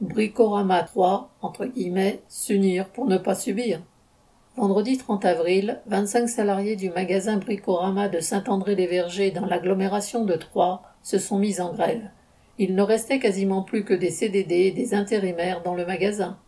Bricorama 3, entre guillemets, s'unir pour ne pas subir. Vendredi 30 avril, 25 salariés du magasin Bricorama de Saint-André-les-Vergers dans l'agglomération de Troyes se sont mis en grève. Il ne restait quasiment plus que des CDD et des intérimaires dans le magasin.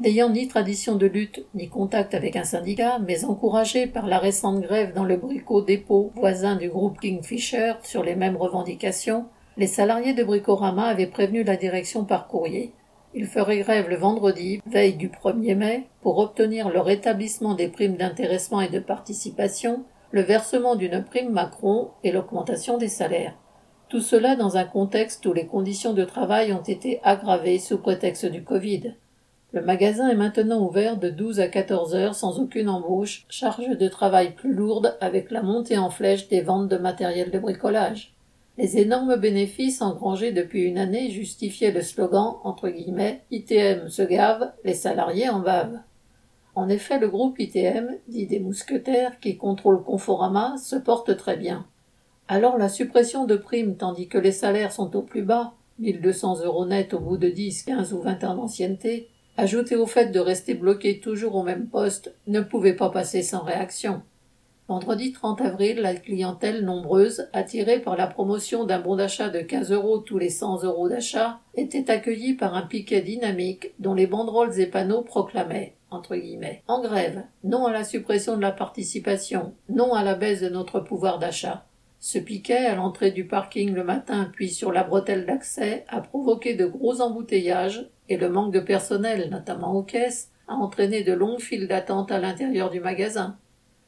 N'ayant ni tradition de lutte ni contact avec un syndicat, mais encouragés par la récente grève dans le Bricot dépôt voisin du groupe Kingfisher sur les mêmes revendications, les salariés de Bricorama avaient prévenu la direction par courrier. Ils feraient grève le vendredi, veille du 1er mai, pour obtenir le rétablissement des primes d'intéressement et de participation, le versement d'une prime Macron et l'augmentation des salaires. Tout cela dans un contexte où les conditions de travail ont été aggravées sous prétexte du Covid. Le magasin est maintenant ouvert de 12 à 14 heures sans aucune embauche, charge de travail plus lourde avec la montée en flèche des ventes de matériel de bricolage. Les énormes bénéfices engrangés depuis une année justifiaient le slogan entre guillemets ITM se gave, les salariés en bavent. En effet, le groupe ITM, dit des mousquetaires qui contrôle Conforama, se porte très bien. Alors la suppression de primes tandis que les salaires sont au plus bas, 1200 euros net au bout de 10, 15 ou 20 ans d'ancienneté, ajouté au fait de rester bloqué toujours au même poste, ne pouvait pas passer sans réaction. Vendredi 30 avril, la clientèle nombreuse, attirée par la promotion d'un bon d'achat de 15 euros tous les 100 euros d'achat, était accueillie par un piquet dynamique dont les banderoles et panneaux proclamaient entre guillemets, en grève, non à la suppression de la participation, non à la baisse de notre pouvoir d'achat. Ce piquet, à l'entrée du parking le matin puis sur la bretelle d'accès, a provoqué de gros embouteillages et le manque de personnel, notamment aux caisses, a entraîné de longues files d'attente à l'intérieur du magasin.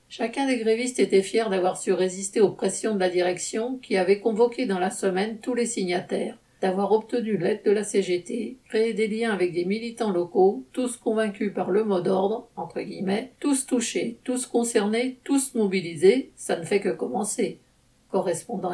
Chacun des grévistes était fier d'avoir su résister aux pressions de la direction qui avait convoqué dans la semaine tous les signataires, d'avoir obtenu l'aide de la CGT, créé des liens avec des militants locaux, tous convaincus par le mot d'ordre, entre guillemets, tous touchés, tous concernés, tous mobilisés, ça ne fait que commencer. Correspondant.